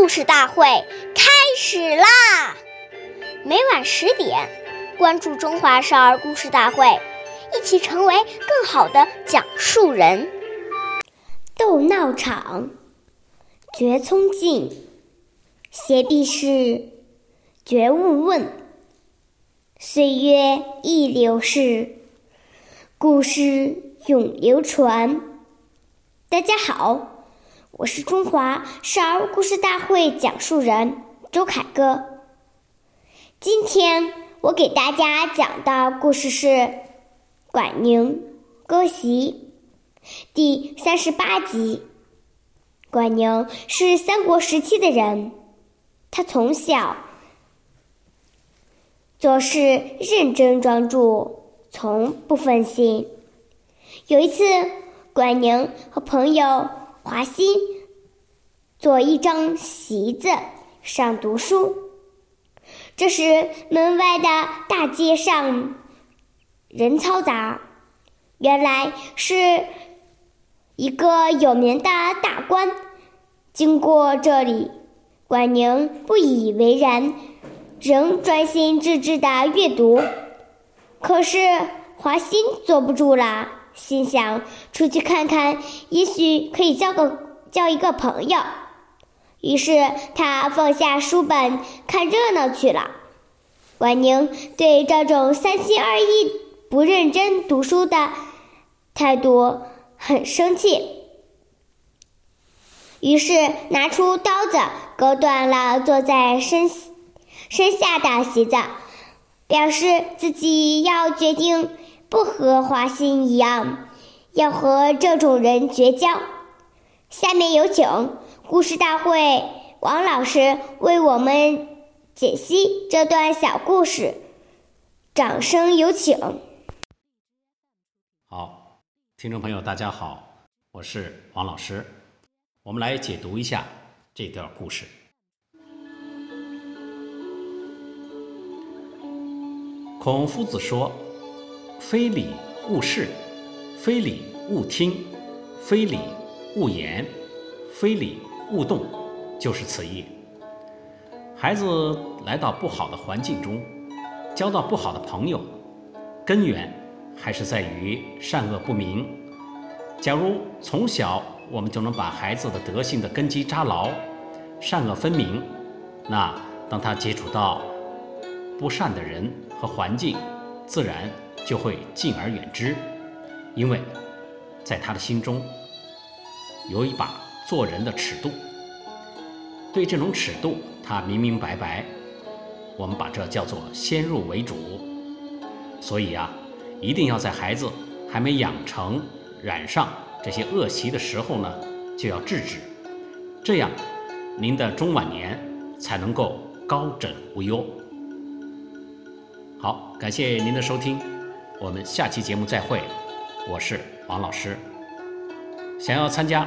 故事大会开始啦！每晚十点，关注《中华少儿故事大会》，一起成为更好的讲述人。斗闹场，绝聪进，邪必是，绝勿问。岁月易流逝，故事永流传。大家好。我是中华少儿故事大会讲述人周凯歌。今天我给大家讲的故事是《管宁割席》第三十八集。管宁是三国时期的人，他从小做事认真专注，从不分心。有一次，管宁和朋友。华歆坐一张席子上读书，这时门外的大街上人嘈杂，原来是一个有名的大官经过这里。管宁不以为然，仍专心致志的阅读。可是华歆坐不住了。心想出去看看，也许可以交个交一个朋友。于是他放下书本看热闹去了。管宁对这种三心二意、不认真读书的态度很生气，于是拿出刀子割断了坐在身身下的席子，表示自己要决定。不和华歆一样，要和这种人绝交。下面有请故事大会王老师为我们解析这段小故事，掌声有请。好，听众朋友，大家好，我是王老师，我们来解读一下这段故事。孔夫子说。非礼勿视，非礼勿听，非礼勿言，非礼勿动，就是此意。孩子来到不好的环境中，交到不好的朋友，根源还是在于善恶不明。假如从小我们就能把孩子的德性的根基扎牢，善恶分明，那当他接触到不善的人和环境，自然。就会敬而远之，因为在他的心中有一把做人的尺度，对这种尺度他明明白白。我们把这叫做先入为主。所以啊，一定要在孩子还没养成染上这些恶习的时候呢，就要制止，这样您的中晚年才能够高枕无忧。好，感谢您的收听。我们下期节目再会，我是王老师。想要参加